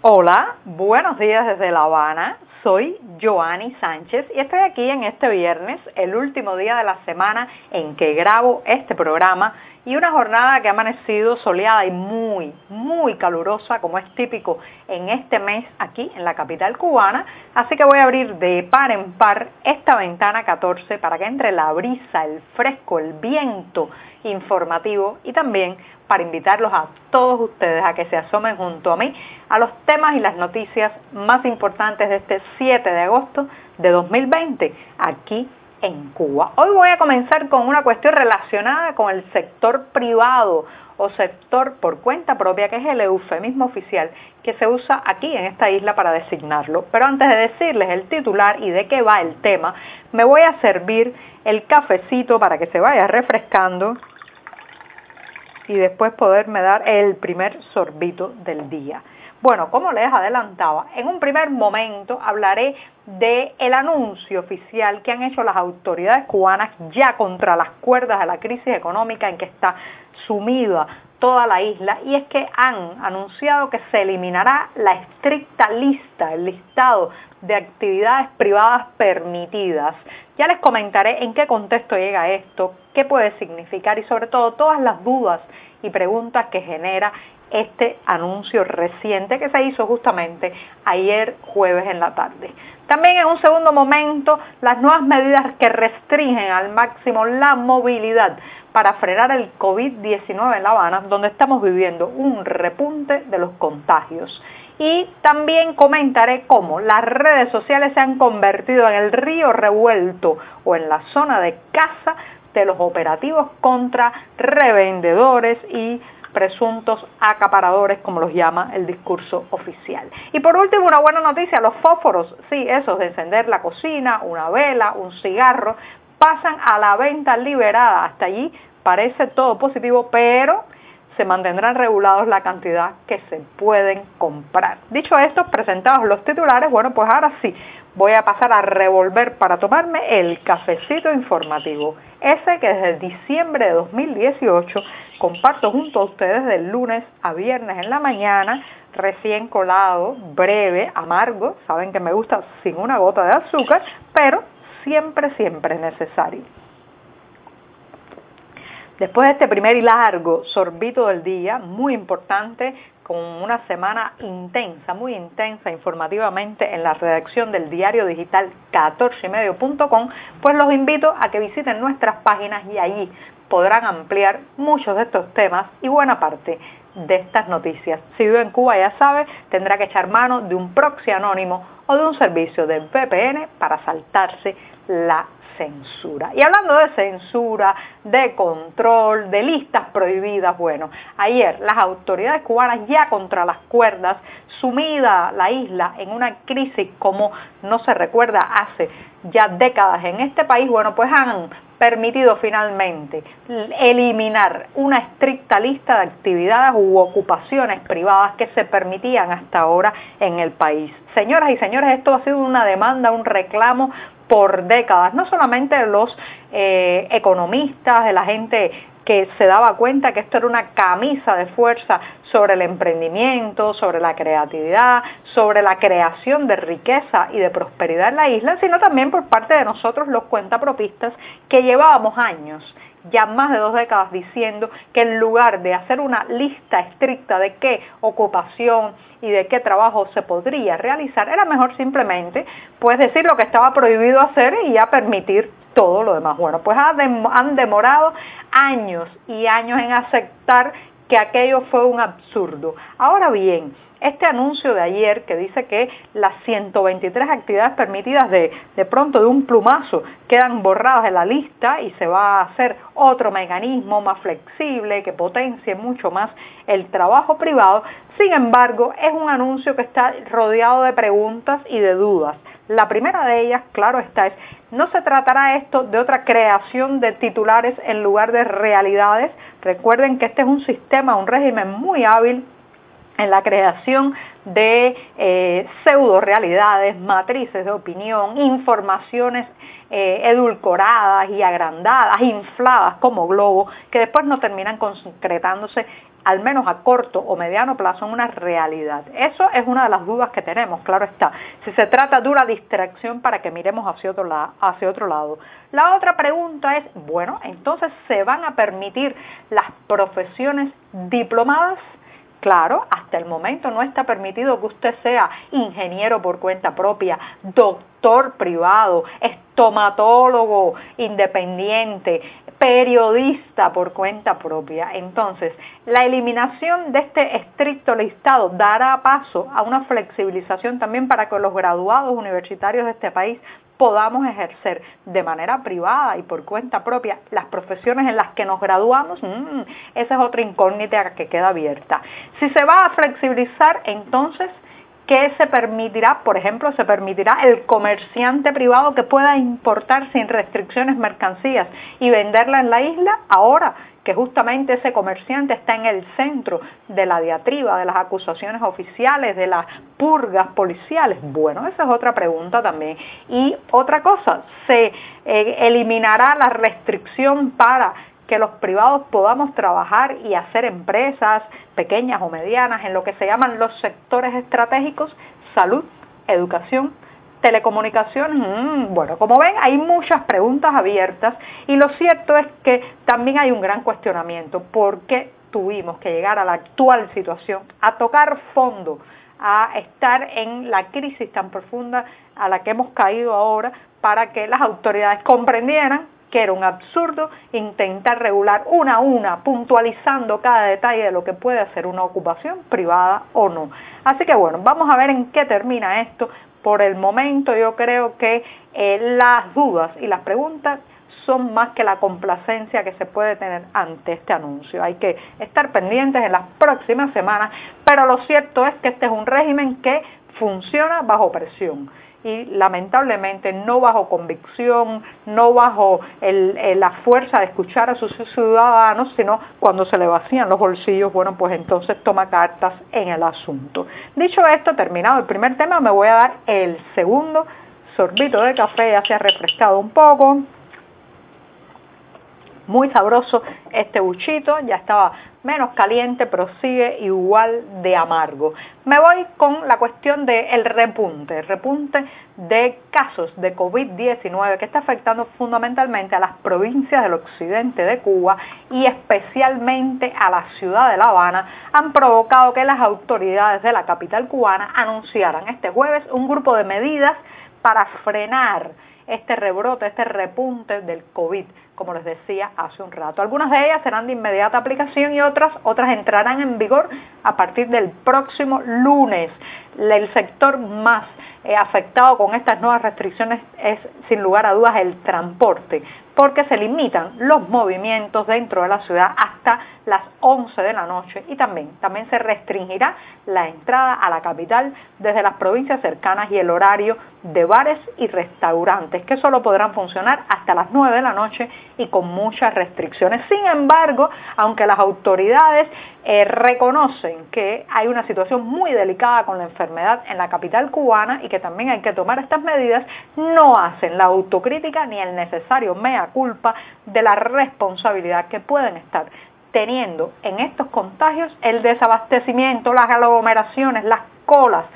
Hola, buenos días desde La Habana. Soy Joanny Sánchez y estoy aquí en este viernes, el último día de la semana en que grabo este programa y una jornada que ha amanecido soleada y muy, muy calurosa, como es típico en este mes aquí en la capital cubana. Así que voy a abrir de par en par esta ventana 14 para que entre la brisa, el fresco, el viento informativo y también para invitarlos a todos ustedes a que se asomen junto a mí a los temas y las noticias más importantes de este 7 de agosto de 2020 aquí en Cuba. Hoy voy a comenzar con una cuestión relacionada con el sector privado o sector por cuenta propia, que es el eufemismo oficial que se usa aquí en esta isla para designarlo. Pero antes de decirles el titular y de qué va el tema, me voy a servir el cafecito para que se vaya refrescando y después poderme dar el primer sorbito del día. Bueno, como les adelantaba, en un primer momento hablaré del el anuncio oficial que han hecho las autoridades cubanas ya contra las cuerdas de la crisis económica en que está sumida toda la isla y es que han anunciado que se eliminará la estricta lista, el listado de actividades privadas permitidas. Ya les comentaré en qué contexto llega esto, qué puede significar y sobre todo todas las dudas y preguntas que genera este anuncio reciente que se hizo justamente ayer jueves en la tarde. También en un segundo momento, las nuevas medidas que restringen al máximo la movilidad para frenar el COVID-19 en La Habana, donde estamos viviendo un repunte de los contagios. Y también comentaré cómo las redes sociales se han convertido en el río revuelto o en la zona de caza de los operativos contra revendedores y presuntos acaparadores, como los llama el discurso oficial. Y por último, una buena noticia, los fósforos, sí, esos de encender la cocina, una vela, un cigarro, pasan a la venta liberada. Hasta allí parece todo positivo, pero se mantendrán regulados la cantidad que se pueden comprar. Dicho esto, presentados los titulares, bueno, pues ahora sí, voy a pasar a revolver para tomarme el cafecito informativo, ese que desde diciembre de 2018 comparto junto a ustedes de lunes a viernes en la mañana, recién colado, breve, amargo, saben que me gusta sin una gota de azúcar, pero siempre, siempre necesario. Después de este primer y largo sorbito del día, muy importante, con una semana intensa, muy intensa informativamente en la redacción del diario digital 14ymedio.com, pues los invito a que visiten nuestras páginas y allí podrán ampliar muchos de estos temas y buena parte de estas noticias. Si vive en Cuba, ya sabe, tendrá que echar mano de un proxy anónimo o de un servicio de VPN para saltarse la censura. Y hablando de censura, de control, de listas prohibidas, bueno, ayer las autoridades cubanas ya contra las cuerdas, sumida la isla en una crisis como no se recuerda hace ya décadas en este país, bueno, pues han permitido finalmente eliminar una estricta lista de actividades u ocupaciones privadas que se permitían hasta ahora en el país. Señoras y señores, esto ha sido una demanda, un reclamo por décadas, no solamente los eh, economistas, de la gente que se daba cuenta que esto era una camisa de fuerza sobre el emprendimiento, sobre la creatividad, sobre la creación de riqueza y de prosperidad en la isla, sino también por parte de nosotros los cuentapropistas que llevábamos años ya más de dos décadas diciendo que en lugar de hacer una lista estricta de qué ocupación y de qué trabajo se podría realizar, era mejor simplemente pues decir lo que estaba prohibido hacer y ya permitir todo lo demás. Bueno, pues han demorado años y años en aceptar que aquello fue un absurdo. Ahora bien, este anuncio de ayer que dice que las 123 actividades permitidas de, de pronto de un plumazo quedan borradas de la lista y se va a hacer otro mecanismo más flexible que potencie mucho más el trabajo privado, sin embargo es un anuncio que está rodeado de preguntas y de dudas. La primera de ellas, claro está, es, no se tratará esto de otra creación de titulares en lugar de realidades. Recuerden que este es un sistema, un régimen muy hábil en la creación de eh, pseudo realidades, matrices de opinión, informaciones eh, edulcoradas y agrandadas, infladas como globos, que después no terminan concretándose al menos a corto o mediano plazo en una realidad. Eso es una de las dudas que tenemos, claro está. Si se trata de una distracción para que miremos hacia otro, hacia otro lado. La otra pregunta es, bueno, entonces ¿se van a permitir las profesiones diplomadas? Claro, hasta el momento no está permitido que usted sea ingeniero por cuenta propia, doctor privado, estomatólogo independiente, periodista por cuenta propia. Entonces, la eliminación de este estricto listado dará paso a una flexibilización también para que los graduados universitarios de este país podamos ejercer de manera privada y por cuenta propia las profesiones en las que nos graduamos, mm, esa es otra incógnita que queda abierta. Si se va a flexibilizar, entonces ¿Qué se permitirá? Por ejemplo, se permitirá el comerciante privado que pueda importar sin restricciones mercancías y venderla en la isla ahora que justamente ese comerciante está en el centro de la diatriba, de las acusaciones oficiales, de las purgas policiales. Bueno, esa es otra pregunta también. Y otra cosa, se eh, eliminará la restricción para que los privados podamos trabajar y hacer empresas pequeñas o medianas en lo que se llaman los sectores estratégicos, salud, educación, telecomunicaciones. Mm, bueno, como ven, hay muchas preguntas abiertas y lo cierto es que también hay un gran cuestionamiento. ¿Por qué tuvimos que llegar a la actual situación, a tocar fondo, a estar en la crisis tan profunda a la que hemos caído ahora para que las autoridades comprendieran que era un absurdo intentar regular una a una, puntualizando cada detalle de lo que puede ser una ocupación privada o no. Así que bueno, vamos a ver en qué termina esto. Por el momento yo creo que eh, las dudas y las preguntas son más que la complacencia que se puede tener ante este anuncio. Hay que estar pendientes en las próximas semanas, pero lo cierto es que este es un régimen que funciona bajo presión y lamentablemente no bajo convicción, no bajo la fuerza de escuchar a sus ciudadanos, sino cuando se le vacían los bolsillos, bueno, pues entonces toma cartas en el asunto. Dicho esto, terminado el primer tema, me voy a dar el segundo sorbito de café, ya se ha refrescado un poco, muy sabroso este buchito, ya estaba menos caliente, pero sigue igual de amargo. Me voy con la cuestión del repunte, repunte de casos de COVID-19 que está afectando fundamentalmente a las provincias del occidente de Cuba y especialmente a la ciudad de La Habana, han provocado que las autoridades de la capital cubana anunciaran este jueves un grupo de medidas para frenar este rebrote, este repunte del COVID, como les decía hace un rato. Algunas de ellas serán de inmediata aplicación y otras, otras entrarán en vigor a partir del próximo lunes. El sector más eh, afectado con estas nuevas restricciones es, sin lugar a dudas, el transporte, porque se limitan los movimientos dentro de la ciudad hasta las 11 de la noche y también, también se restringirá la entrada a la capital desde las provincias cercanas y el horario de bares y restaurantes, que solo podrán funcionar hasta las 9 de la noche y con muchas restricciones. Sin embargo, aunque las autoridades eh, reconocen que hay una situación muy delicada con la enfermedad en la capital cubana y que también hay que tomar estas medidas, no hacen la autocrítica ni el necesario mea culpa de la responsabilidad que pueden estar teniendo en estos contagios el desabastecimiento, las aglomeraciones, las colas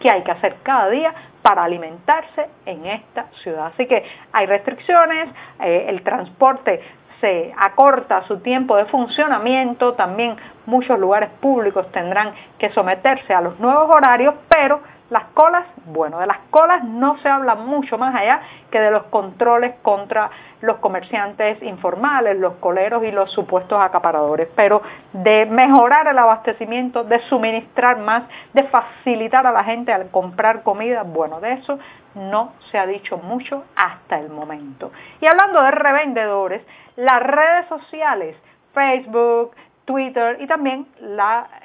que hay que hacer cada día para alimentarse en esta ciudad. Así que hay restricciones, eh, el transporte se acorta su tiempo de funcionamiento, también muchos lugares públicos tendrán que someterse a los nuevos horarios, pero las colas, bueno, de las colas no se habla mucho más allá que de los controles contra los comerciantes informales, los coleros y los supuestos acaparadores, pero de mejorar el abastecimiento, de suministrar más, de facilitar a la gente al comprar comida, bueno, de eso no se ha dicho mucho hasta el momento. Y hablando de revendedores, las redes sociales, Facebook, Twitter y también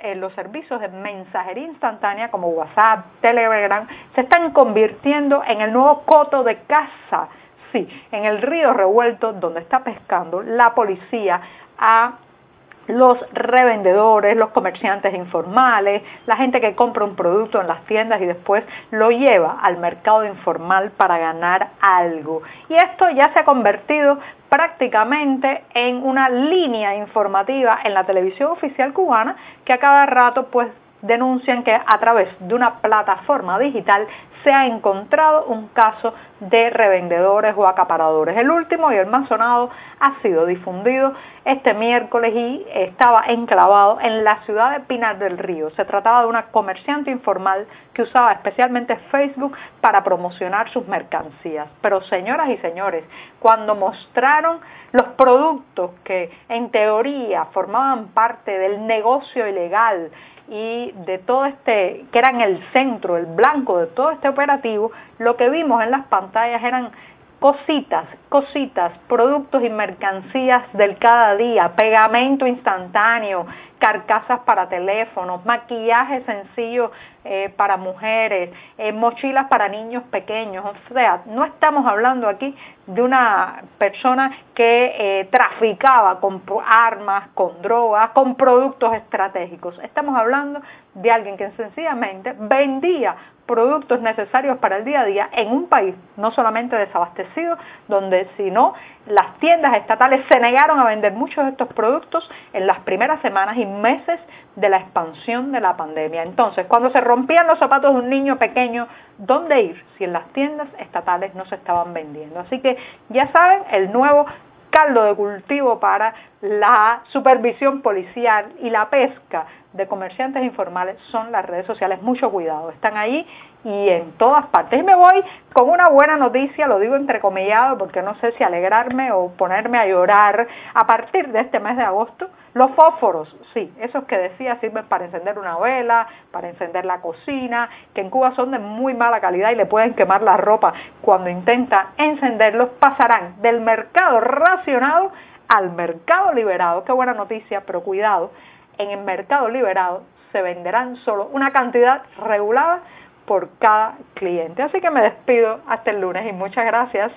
eh, los servicios de mensajería instantánea como WhatsApp, Telegram, se están convirtiendo en el nuevo coto de caza. Sí, en el río revuelto donde está pescando la policía a los revendedores, los comerciantes informales, la gente que compra un producto en las tiendas y después lo lleva al mercado informal para ganar algo. Y esto ya se ha convertido prácticamente en una línea informativa en la televisión oficial cubana que a cada rato pues denuncian que a través de una plataforma digital se ha encontrado un caso de revendedores o acaparadores. El último y el más sonado ha sido difundido este miércoles y estaba enclavado en la ciudad de Pinar del Río. Se trataba de una comerciante informal que usaba especialmente Facebook para promocionar sus mercancías. Pero señoras y señores, cuando mostraron los productos que en teoría formaban parte del negocio ilegal y de todo este, que eran el centro, el blanco de todo este operativo, lo que vimos en las pantallas eran cositas, cositas, productos y mercancías del cada día, pegamento instantáneo, carcasas para teléfonos, maquillaje sencillo eh, para mujeres, eh, mochilas para niños pequeños. O sea, no estamos hablando aquí de una persona que eh, traficaba con armas, con drogas, con productos estratégicos. Estamos hablando de alguien que sencillamente vendía productos necesarios para el día a día en un país no solamente desabastecido, donde sino las tiendas estatales se negaron a vender muchos de estos productos en las primeras semanas y meses de la expansión de la pandemia. Entonces, cuando se rompían los zapatos de un niño pequeño, ¿dónde ir si en las tiendas estatales no se estaban vendiendo? Así que ya saben, el nuevo caldo de cultivo para la supervisión policial y la pesca de comerciantes informales son las redes sociales. Mucho cuidado, están ahí y en todas partes. Y me voy con una buena noticia, lo digo entrecomillado porque no sé si alegrarme o ponerme a llorar. A partir de este mes de agosto, los fósforos, sí, esos que decía sirven para encender una vela, para encender la cocina, que en Cuba son de muy mala calidad y le pueden quemar la ropa cuando intenta encenderlos, pasarán del mercado racionado al mercado liberado. Qué buena noticia, pero cuidado, en el mercado liberado se venderán solo una cantidad regulada por cada cliente. Así que me despido hasta el lunes y muchas gracias.